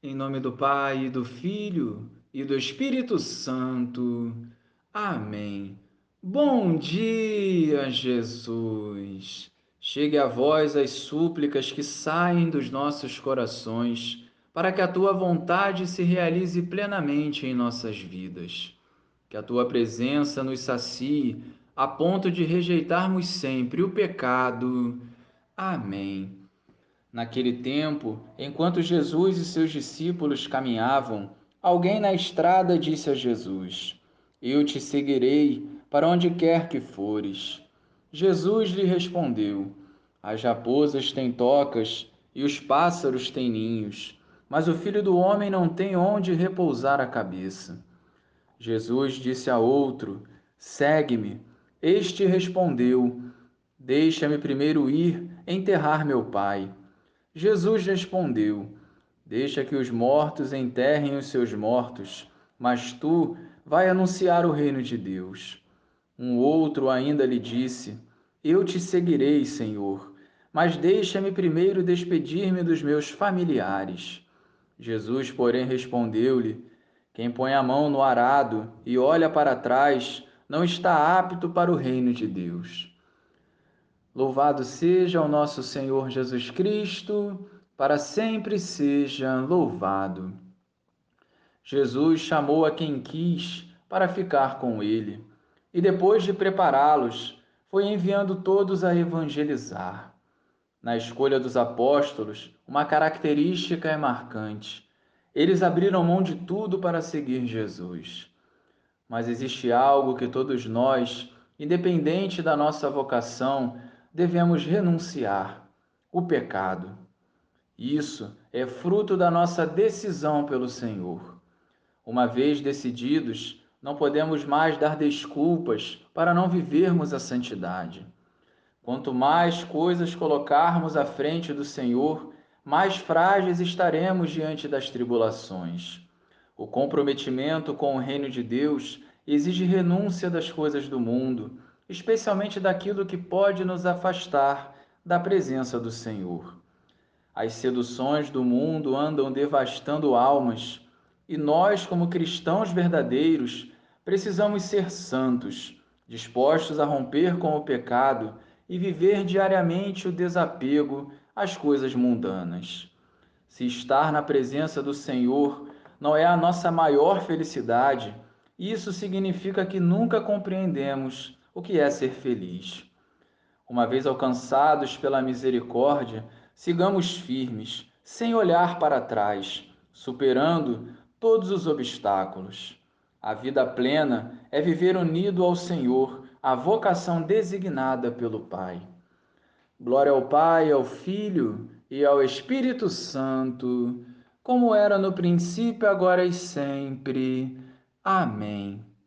Em nome do Pai, e do Filho e do Espírito Santo. Amém. Bom dia, Jesus. Chegue a vós as súplicas que saem dos nossos corações, para que a tua vontade se realize plenamente em nossas vidas. Que a tua presença nos sacie a ponto de rejeitarmos sempre o pecado. Amém. Naquele tempo, enquanto Jesus e seus discípulos caminhavam, alguém na estrada disse a Jesus: Eu te seguirei para onde quer que fores. Jesus lhe respondeu: As raposas têm tocas e os pássaros têm ninhos, mas o filho do homem não tem onde repousar a cabeça. Jesus disse a outro: Segue-me. Este respondeu: Deixa-me primeiro ir enterrar meu pai. Jesus respondeu: Deixa que os mortos enterrem os seus mortos, mas tu vai anunciar o reino de Deus. Um outro ainda lhe disse: Eu te seguirei, Senhor, mas deixa-me primeiro despedir-me dos meus familiares. Jesus, porém, respondeu-lhe: Quem põe a mão no arado e olha para trás não está apto para o reino de Deus. Louvado seja o nosso Senhor Jesus Cristo, para sempre seja louvado. Jesus chamou a quem quis para ficar com ele, e depois de prepará-los, foi enviando todos a evangelizar. Na escolha dos apóstolos, uma característica é marcante. Eles abriram mão de tudo para seguir Jesus. Mas existe algo que todos nós, independente da nossa vocação, devemos renunciar o pecado. Isso é fruto da nossa decisão pelo Senhor. Uma vez decididos, não podemos mais dar desculpas para não vivermos a santidade. Quanto mais coisas colocarmos à frente do Senhor, mais frágeis estaremos diante das tribulações. O comprometimento com o reino de Deus exige renúncia das coisas do mundo especialmente daquilo que pode nos afastar da presença do Senhor. As seduções do mundo andam devastando almas e nós, como cristãos verdadeiros, precisamos ser santos, dispostos a romper com o pecado e viver diariamente o desapego às coisas mundanas. Se estar na presença do Senhor não é a nossa maior felicidade, isso significa que nunca compreendemos o que é ser feliz. Uma vez alcançados pela misericórdia, sigamos firmes, sem olhar para trás, superando todos os obstáculos. A vida plena é viver unido ao Senhor, a vocação designada pelo Pai. Glória ao Pai, ao Filho e ao Espírito Santo, como era no princípio, agora e sempre. Amém.